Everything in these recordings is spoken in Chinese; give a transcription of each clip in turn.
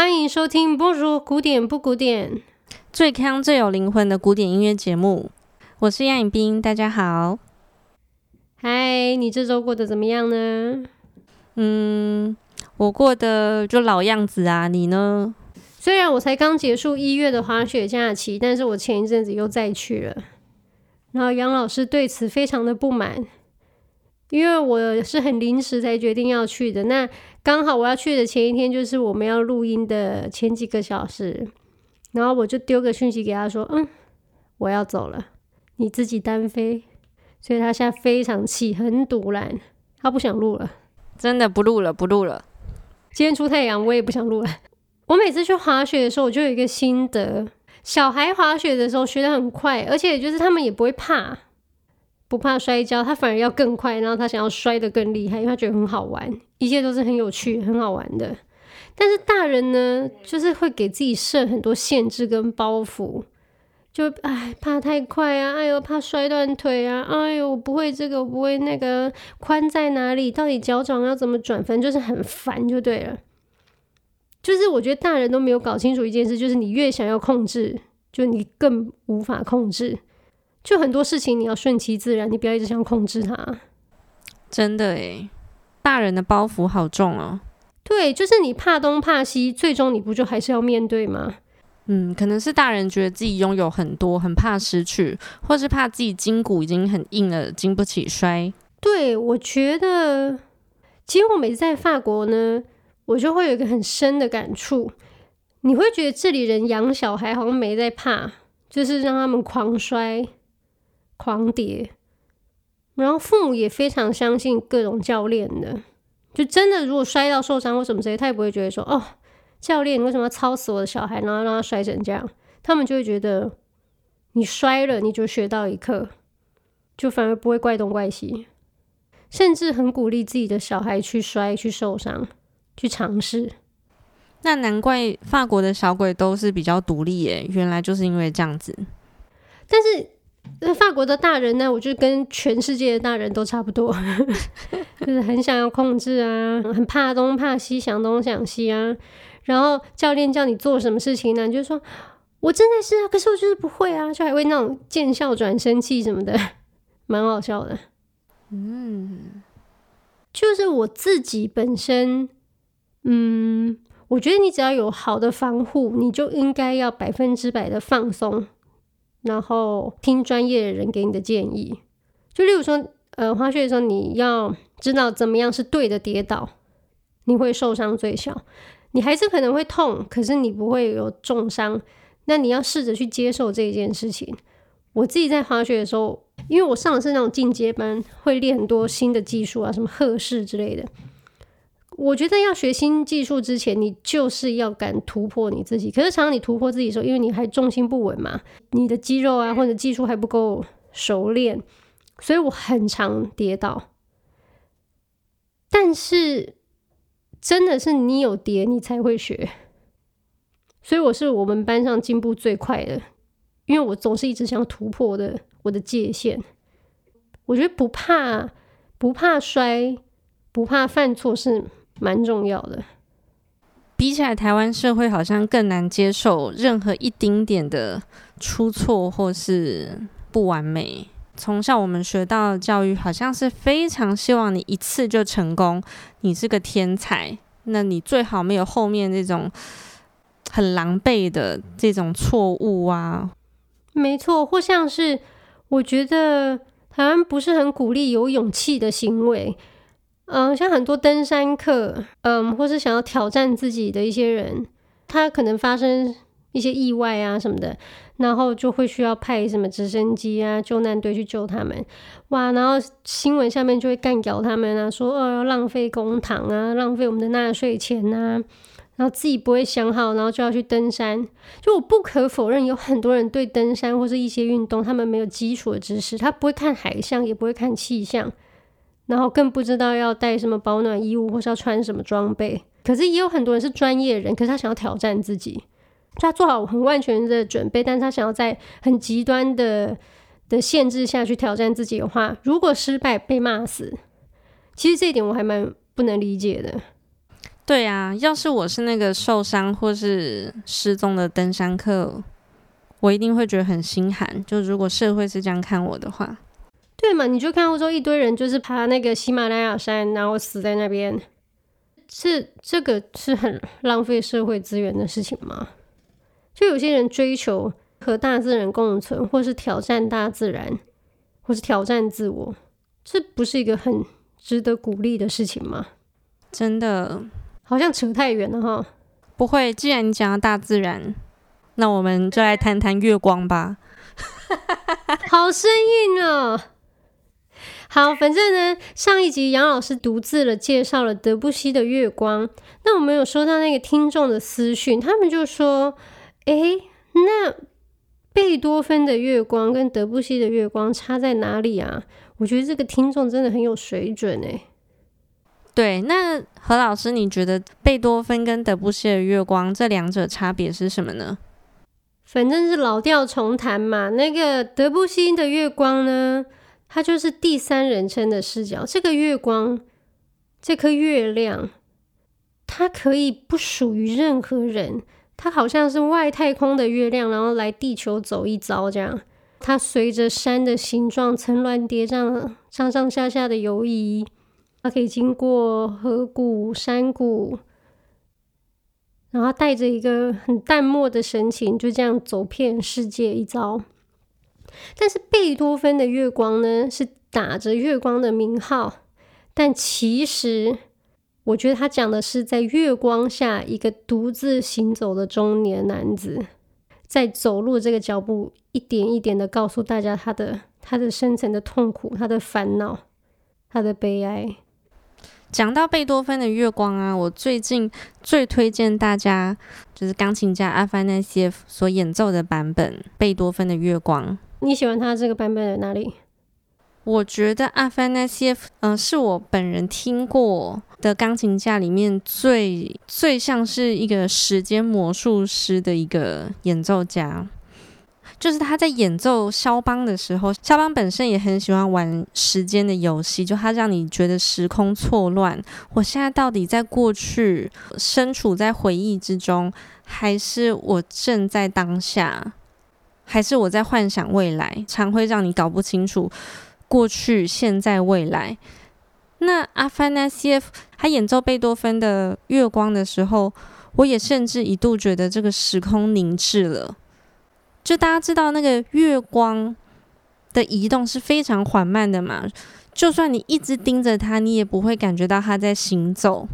欢迎收听《不如古典不古典》，最康最有灵魂的古典音乐节目。我是杨颖冰，大家好。嗨，你这周过得怎么样呢？嗯，我过得就老样子啊。你呢？虽然我才刚结束一月的滑雪假期，但是我前一阵子又再去了。然后杨老师对此非常的不满。因为我是很临时才决定要去的，那刚好我要去的前一天就是我们要录音的前几个小时，然后我就丢个讯息给他说：“嗯，我要走了，你自己单飞。”所以他现在非常气，很堵然，他不想录了，真的不录了，不录了。今天出太阳，我也不想录了。我每次去滑雪的时候，我就有一个心得：小孩滑雪的时候学得很快，而且就是他们也不会怕。不怕摔跤，他反而要更快，然后他想要摔得更厉害，因为他觉得很好玩，一切都是很有趣、很好玩的。但是大人呢，就是会给自己设很多限制跟包袱，就哎怕太快啊，哎呦怕摔断腿啊，哎呦不会这个，不会那个，宽在哪里？到底脚掌要怎么转？反正就是很烦就对了。就是我觉得大人都没有搞清楚一件事，就是你越想要控制，就你更无法控制。就很多事情你要顺其自然，你不要一直想控制它。真的诶，大人的包袱好重哦。对，就是你怕东怕西，最终你不就还是要面对吗？嗯，可能是大人觉得自己拥有很多，很怕失去，或是怕自己筋骨已经很硬了，经不起摔。对，我觉得，其实我每次在法国呢，我就会有一个很深的感触，你会觉得这里人养小孩好像没在怕，就是让他们狂摔。狂跌，然后父母也非常相信各种教练的，就真的如果摔到受伤或什么之类，他也不会觉得说哦，教练你为什么要操死我的小孩，然后让他摔成这样？他们就会觉得你摔了你就学到一课，就反而不会怪东怪西，甚至很鼓励自己的小孩去摔、去受伤、去尝试。那难怪法国的小鬼都是比较独立耶，原来就是因为这样子。但是。那法国的大人呢？我就跟全世界的大人都差不多，就是很想要控制啊，很怕东怕西，想东想西啊。然后教练叫你做什么事情呢？你就说我真的是啊，可是我就是不会啊，就还会那种见笑转生气什么的，蛮好笑的。嗯，就是我自己本身，嗯，我觉得你只要有好的防护，你就应该要百分之百的放松。然后听专业的人给你的建议，就例如说，呃，滑雪的时候你要知道怎么样是对的跌倒，你会受伤最小，你还是可能会痛，可是你不会有重伤。那你要试着去接受这件事情。我自己在滑雪的时候，因为我上的是那种进阶班，会练很多新的技术啊，什么鹤式之类的。我觉得要学新技术之前，你就是要敢突破你自己。可是常常你突破自己的时候，因为你还重心不稳嘛，你的肌肉啊或者技术还不够熟练，所以我很常跌倒。但是真的是你有跌，你才会学。所以我是我们班上进步最快的，因为我总是一直想突破的我的界限。我觉得不怕不怕摔，不怕犯错是。蛮重要的。比起来，台湾社会好像更难接受任何一丁点的出错或是不完美。从小我们学到的教育，好像是非常希望你一次就成功，你是个天才，那你最好没有后面这种很狼狈的这种错误啊。没错，或像是我觉得台湾不是很鼓励有勇气的行为。嗯，像很多登山客，嗯，或是想要挑战自己的一些人，他可能发生一些意外啊什么的，然后就会需要派什么直升机啊、救难队去救他们。哇，然后新闻下面就会干掉他们啊，说哦要浪费公帑啊，浪费我们的纳税钱呐，然后自己不会想好，然后就要去登山。就我不可否认，有很多人对登山或是一些运动，他们没有基础的知识，他不会看海象，也不会看气象。然后更不知道要带什么保暖衣物，或是要穿什么装备。可是也有很多人是专业人，可是他想要挑战自己，就他做好很万全的准备，但是他想要在很极端的的限制下去挑战自己的话，如果失败被骂死，其实这一点我还蛮不能理解的。对啊，要是我是那个受伤或是失踪的登山客，我一定会觉得很心寒。就如果社会是这样看我的话，对嘛？你就看欧洲一堆人就是爬那个喜马拉雅山，然后死在那边，这这个是很浪费社会资源的事情吗？就有些人追求和大自然共存，或是挑战大自然，或是挑战自我，这不是一个很值得鼓励的事情吗？真的，好像扯太远了哈。不会，既然你讲到大自然，那我们就来谈谈月光吧。好生硬哦。好，反正呢，上一集杨老师独自了介绍了德布西的月光。那我们有收到那个听众的私讯，他们就说。诶，那贝多芬的月光跟德布西的月光差在哪里啊？我觉得这个听众真的很有水准诶。对，那何老师，你觉得贝多芬跟德布西的月光这两者差别是什么呢？反正是老调重弹嘛。那个德布西的月光呢，它就是第三人称的视角。这个月光，这颗月亮，它可以不属于任何人。它好像是外太空的月亮，然后来地球走一遭这样。它随着山的形状层峦叠嶂，上上下下的游移。它可以经过河谷、山谷，然后带着一个很淡漠的神情，就这样走遍世界一遭。但是贝多芬的月光呢，是打着月光的名号，但其实。我觉得他讲的是在月光下一个独自行走的中年男子，在走路这个脚步，一点一点的告诉大家他的他的深层的痛苦、他的烦恼、他的悲哀。讲到贝多芬的月光啊，我最近最推荐大家就是钢琴家阿凡纳西所演奏的版本《贝多芬的月光》。你喜欢他这个版本的哪里？我觉得阿凡纳西耶夫，嗯，是我本人听过的钢琴家里面最最像是一个时间魔术师的一个演奏家。就是他在演奏肖邦的时候，肖邦本身也很喜欢玩时间的游戏，就他让你觉得时空错乱。我现在到底在过去，身处在回忆之中，还是我正在当下，还是我在幻想未来？常会让你搞不清楚。过去、现在、未来。那阿凡纳西耶夫他演奏贝多芬的《月光》的时候，我也甚至一度觉得这个时空凝滞了。就大家知道，那个月光的移动是非常缓慢的嘛，就算你一直盯着它，你也不会感觉到它在行走。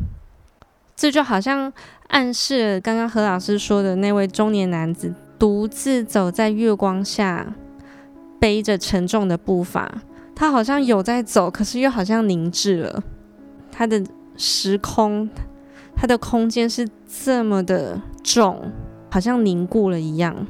这就好像暗示刚刚何老师说的那位中年男子独自走在月光下，背着沉重的步伐。他好像有在走，可是又好像凝滞了。他的时空，他的空间是这么的重，好像凝固了一样。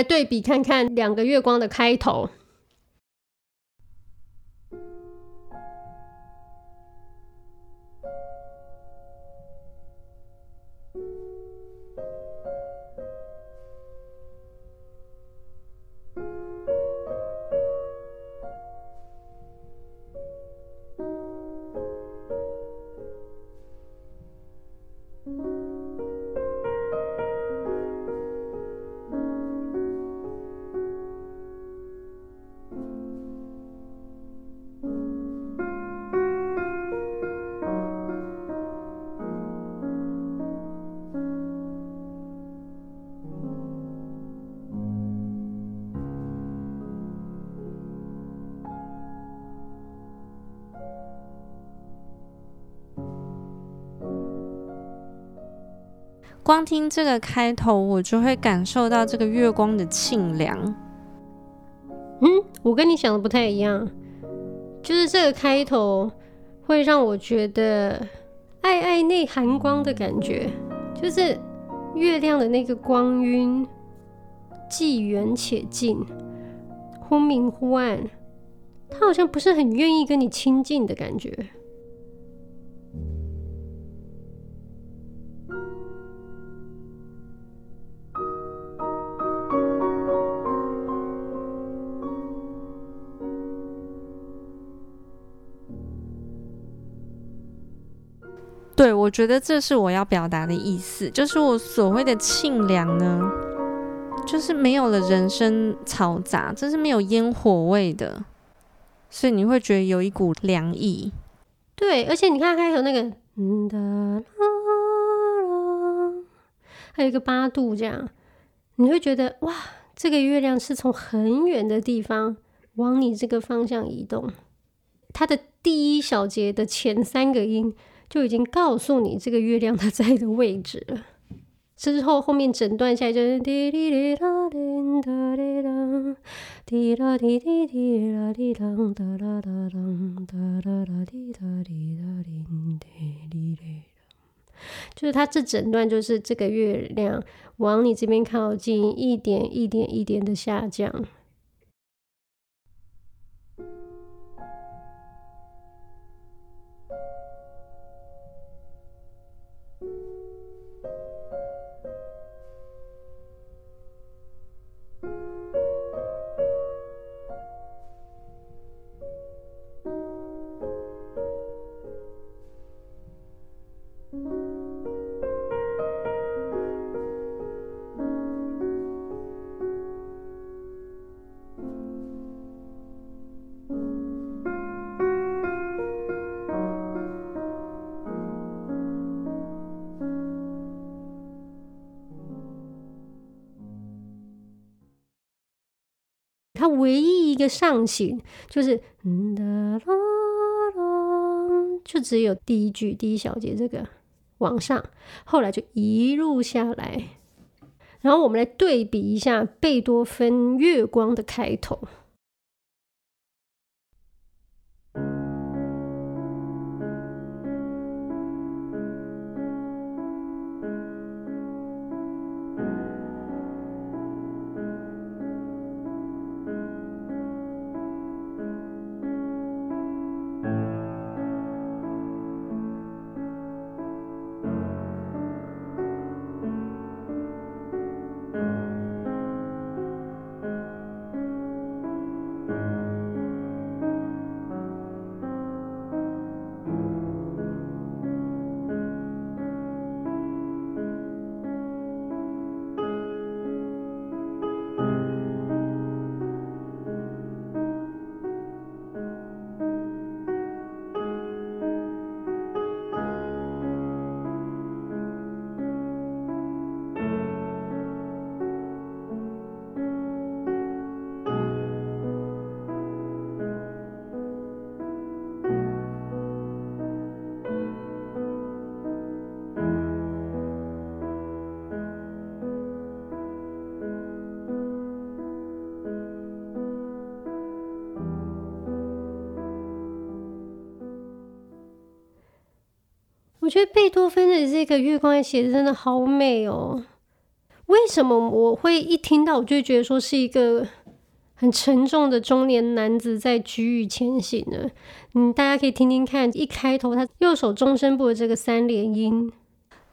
来对比看看两个月光的开头。光听这个开头，我就会感受到这个月光的沁凉。嗯，我跟你想的不太一样，就是这个开头会让我觉得爱爱内含光的感觉，就是月亮的那个光晕，既远且近，忽明忽暗，他好像不是很愿意跟你亲近的感觉。对，我觉得这是我要表达的意思，就是我所谓的沁凉呢，就是没有了人声嘈杂，这是没有烟火味的，所以你会觉得有一股凉意。对，而且你看开头那个嗯，还有一个八度这样，你会觉得哇，这个月亮是从很远的地方往你这个方向移动，它的第一小节的前三个音。就已经告诉你这个月亮它在的位置了。之后后面整段下来就是滴滴滴答滴答滴答滴答滴滴滴答滴答哒哒哒哒哒哒哒滴答滴答滴滴滴滴。就是它这整段就是这个月亮往你这边靠近，一点一点一点的下降。唯一一个上行就是嗯哒啦啦，就只有第一句第一小节这个往上，后来就一路下来。然后我们来对比一下贝多芬《月光》的开头。觉得贝多芬的这个月光写的真的好美哦。为什么我会一听到我就觉得说是一个很沉重的中年男子在举羽前行呢？嗯，大家可以听听看，一开头他右手中声部的这个三连音，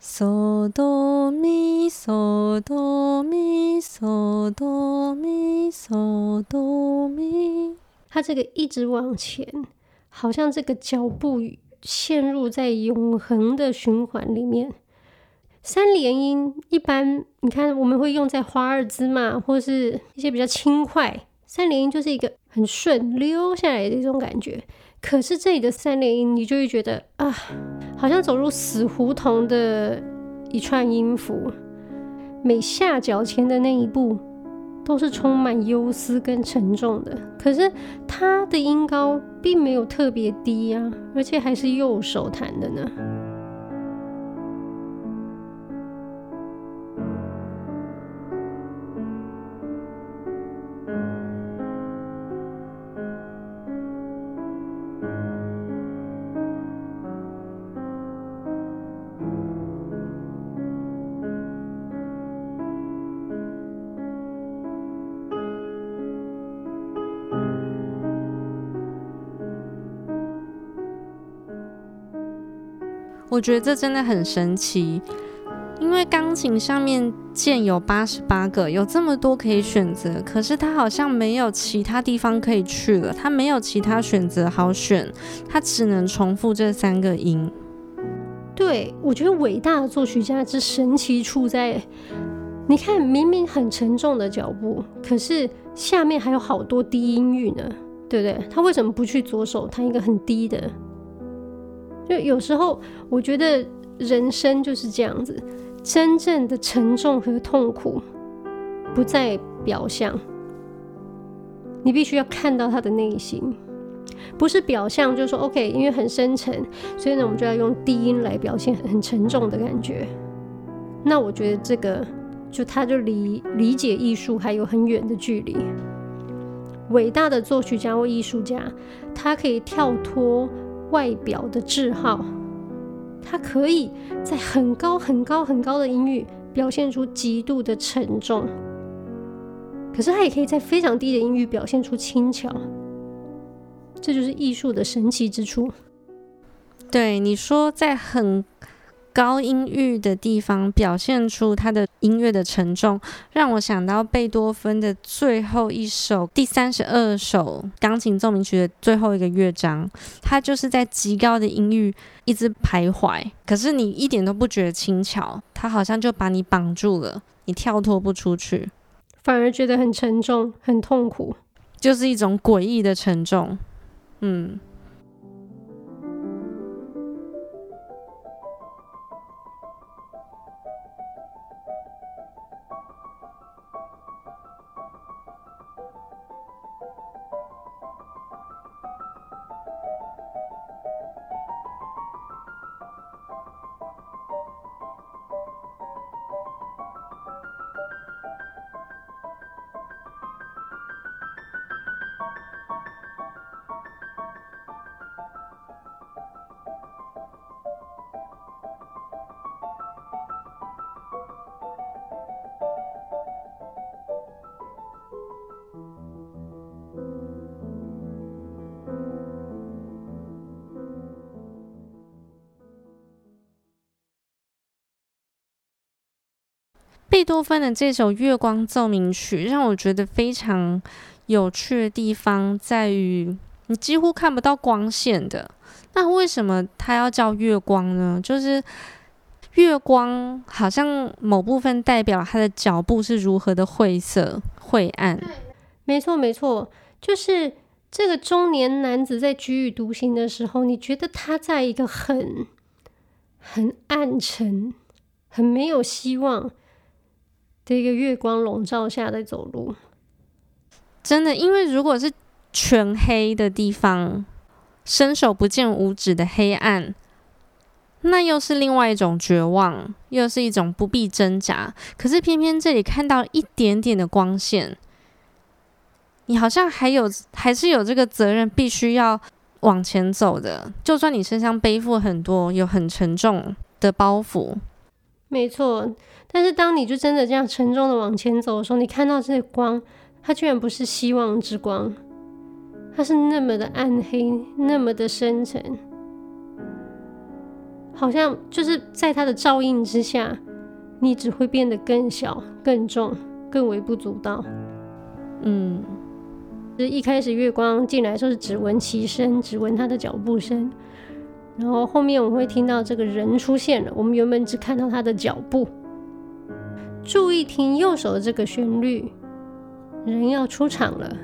嗦哆咪嗦哆咪嗦哆咪嗦哆咪，他这个一直往前，好像这个脚步。陷入在永恒的循环里面。三连音一般，你看我们会用在华尔兹嘛，或是一些比较轻快。三连音就是一个很顺溜下来的一种感觉。可是这里的三连音，你就会觉得啊，好像走入死胡同的一串音符。每下脚前的那一步。都是充满忧思跟沉重的，可是它的音高并没有特别低啊，而且还是右手弹的呢。我觉得这真的很神奇，因为钢琴上面键有八十八个，有这么多可以选择，可是它好像没有其他地方可以去了，它没有其他选择好选，它只能重复这三个音。对，我觉得伟大的作曲家之神奇处在，你看明明很沉重的脚步，可是下面还有好多低音域呢，对不对？他为什么不去左手弹一个很低的？就有时候，我觉得人生就是这样子，真正的沉重和痛苦不在表象，你必须要看到他的内心，不是表象，就是说 OK，因为很深沉，所以呢，我们就要用低音来表现很沉重的感觉。那我觉得这个，就他就离理解艺术还有很远的距离。伟大的作曲家或艺术家，他可以跳脱。外表的字号，它可以在很高很高很高的音域表现出极度的沉重，可是它也可以在非常低的音域表现出轻巧，这就是艺术的神奇之处。对，你说在很。高音域的地方表现出他的音乐的沉重，让我想到贝多芬的最后一首第三十二首钢琴奏鸣曲的最后一个乐章，他就是在极高的音域一直徘徊，可是你一点都不觉得轻巧，他好像就把你绑住了，你跳脱不出去，反而觉得很沉重、很痛苦，就是一种诡异的沉重，嗯。多芬的这首《月光奏鸣曲》让我觉得非常有趣的地方在于，你几乎看不到光线的。那为什么它要叫月光呢？就是月光好像某部分代表他的脚步是如何的晦涩、晦暗。没错，没错，就是这个中年男子在踽踽独行的时候，你觉得他在一个很、很暗沉、很没有希望。这个月光笼罩下在走路，真的，因为如果是全黑的地方，伸手不见五指的黑暗，那又是另外一种绝望，又是一种不必挣扎。可是偏偏这里看到一点点的光线，你好像还有，还是有这个责任，必须要往前走的。就算你身上背负很多，有很沉重的包袱。没错，但是当你就真的这样沉重的往前走的时候，你看到这个光，它居然不是希望之光，它是那么的暗黑，那么的深沉，好像就是在它的照应之下，你只会变得更小、更重、更微不足道。嗯，就是一开始月光进来的时候是只闻其声，只闻他的脚步声。然后后面我们会听到这个人出现了，我们原本只看到他的脚步。注意听右手的这个旋律，人要出场了。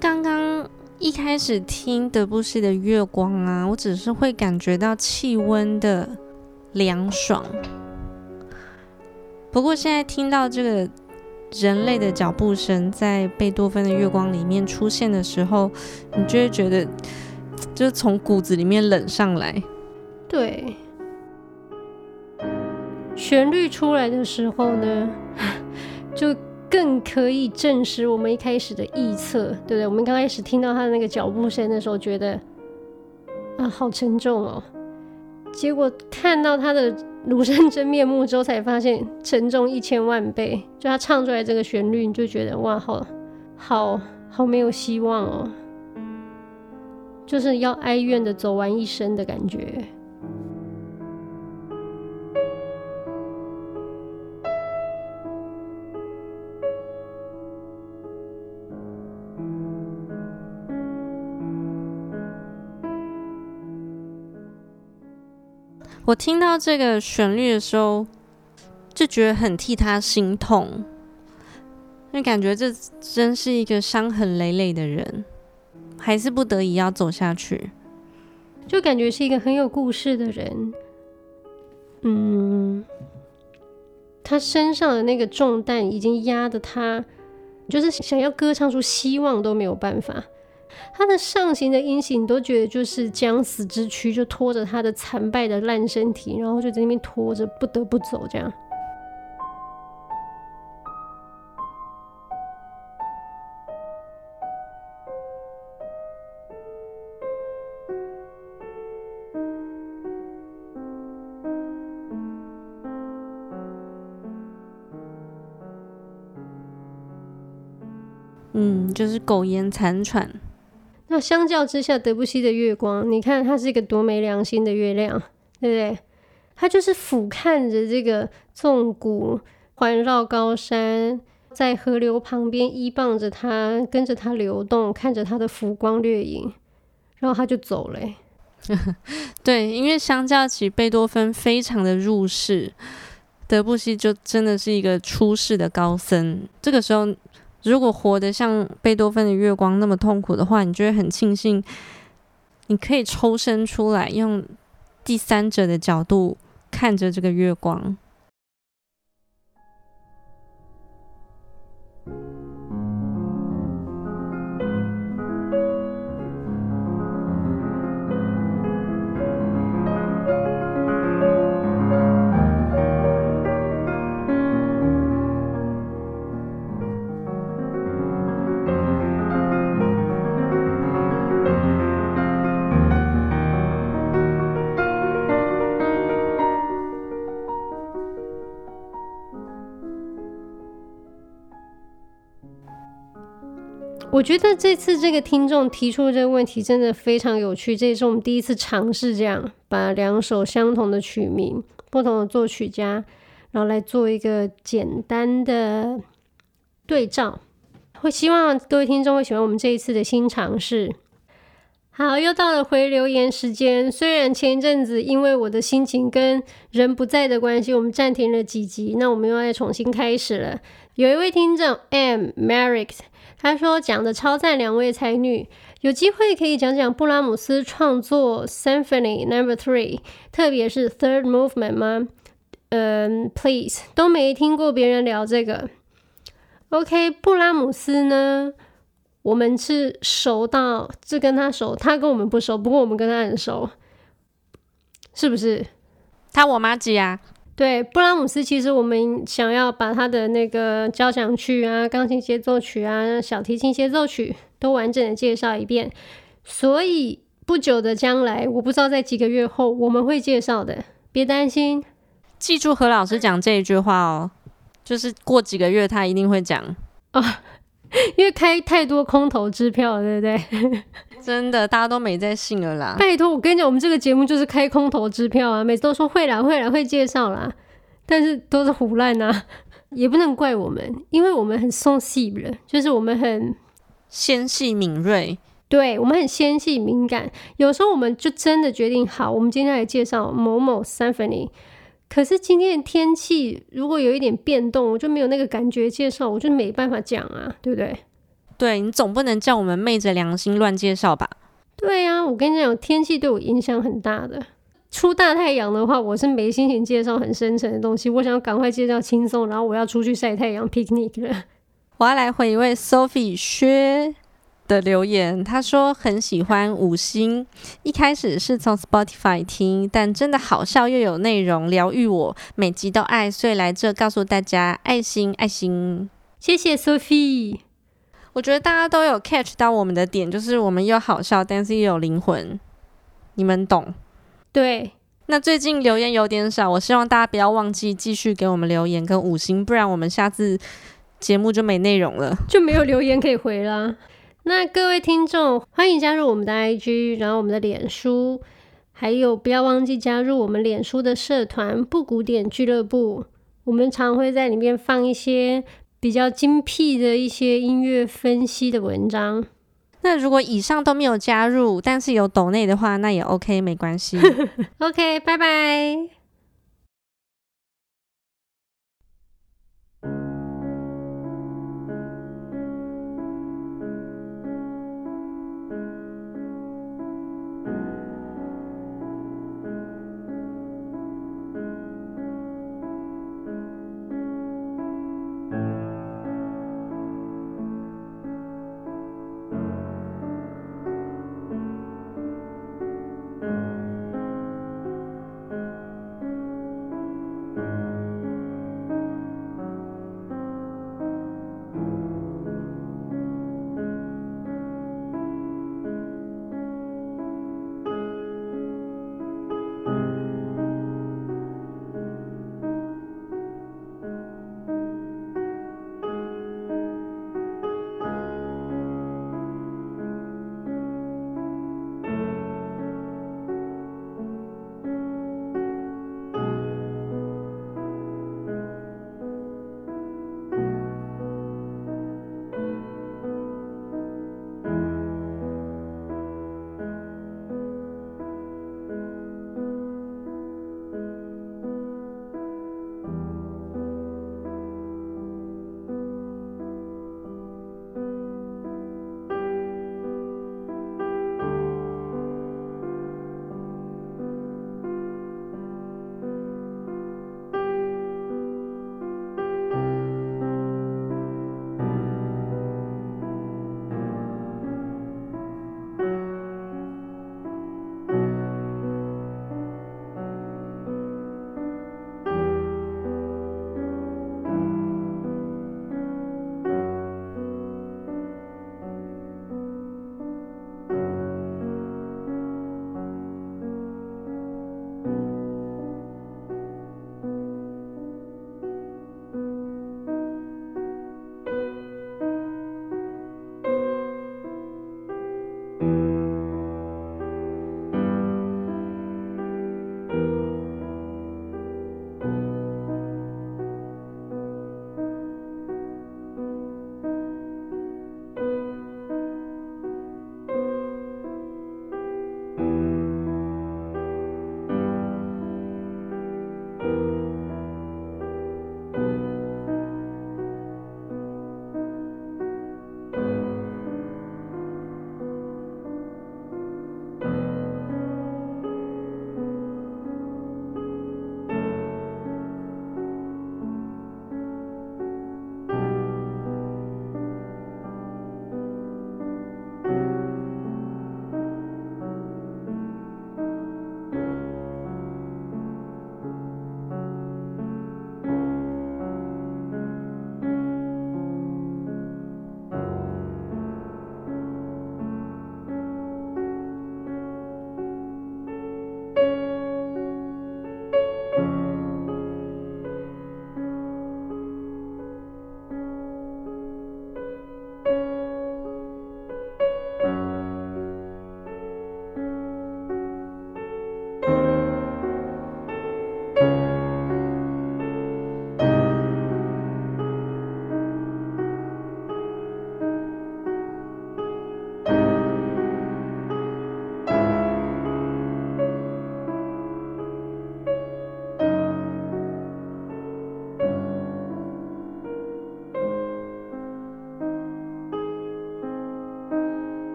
刚刚一开始听德布西的月光啊，我只是会感觉到气温的凉爽。不过现在听到这个人类的脚步声在贝多芬的月光里面出现的时候，你就会觉得，就是从骨子里面冷上来。对，旋律出来的时候呢，更可以证实我们一开始的臆测，对不对？我们刚开始听到他的那个脚步声的时候，觉得啊，好沉重哦。结果看到他的庐山真面目之后，才发现沉重一千万倍。就他唱出来这个旋律，你就觉得哇，好好好没有希望哦，就是要哀怨的走完一生的感觉。我听到这个旋律的时候，就觉得很替他心痛，就感觉这真是一个伤痕累累的人，还是不得已要走下去，就感觉是一个很有故事的人。嗯，他身上的那个重担已经压得他，就是想要歌唱出希望都没有办法。他的上行的音型，你都觉得就是将死之躯，就拖着他的残败的烂身体，然后就在那边拖着，不得不走这样。嗯，就是苟延残喘。那相较之下，德布西的月光，你看它是一个多没良心的月亮，对不对？它就是俯瞰着这个纵谷环绕高山，在河流旁边依傍着它，跟着它流动，看着它的浮光掠影，然后他就走了。对，因为相较起贝多芬非常的入世，德布西就真的是一个出世的高僧。这个时候。如果活得像贝多芬的月光那么痛苦的话，你就会很庆幸，你可以抽身出来，用第三者的角度看着这个月光。我觉得这次这个听众提出的这个问题真的非常有趣，这也是我们第一次尝试这样把两首相同的曲名、不同的作曲家，然后来做一个简单的对照。会希望各位听众会喜欢我们这一次的新尝试。好，又到了回留言时间。虽然前一阵子因为我的心情跟人不在的关系，我们暂停了几集，那我们又要重新开始了。有一位听众 M Merrick。他说讲的超赞，两位才女有机会可以讲讲布拉姆斯创作 Symphony Number Three，特别是 Third Movement 吗？嗯，Please，都没听过别人聊这个。OK，布拉姆斯呢，我们是熟到是跟他熟，他跟我们不熟，不过我们跟他很熟，是不是？他我妈姐啊。对，布拉姆斯，其实我们想要把他的那个交响曲啊、钢琴协奏曲啊、小提琴协奏曲都完整的介绍一遍，所以不久的将来，我不知道在几个月后我们会介绍的，别担心。记住何老师讲这一句话哦，就是过几个月他一定会讲哦，因为开太多空头支票，对不对？真的，大家都没在信了啦！拜托，我跟你讲，我们这个节目就是开空头支票啊，每次都说会啦，会啦，会介绍啦，但是都是胡乱呐，也不能怪我们，因为我们很 sensible，就是我们很纤细敏锐，对，我们很纤细敏感，有时候我们就真的决定好，我们今天来介绍某某 symphony，可是今天的天气如果有一点变动，我就没有那个感觉介绍，我就没办法讲啊，对不对？对，你总不能叫我们昧着良心乱介绍吧？对呀、啊，我跟你讲，天气对我影响很大的。出大太阳的话，我是没心情介绍很深沉的东西。我想要赶快介绍轻松，然后我要出去晒太阳 picnic 了。我要来回一位 Sophie 薛的留言，他说很喜欢五星，一开始是从 Spotify 听，但真的好笑又有内容，疗愈我，每集都爱，所以来这告诉大家爱心爱心，谢谢 Sophie。我觉得大家都有 catch 到我们的点，就是我们又好笑，但是又有灵魂，你们懂。对，那最近留言有点少，我希望大家不要忘记继续给我们留言跟五星，不然我们下次节目就没内容了，就没有留言可以回了。那各位听众，欢迎加入我们的 IG，然后我们的脸书，还有不要忘记加入我们脸书的社团“不古典俱乐部”，我们常会在里面放一些比较精辟的一些音乐分析的文章。那如果以上都没有加入，但是有抖内的话，那也 OK，没关系。OK，拜拜。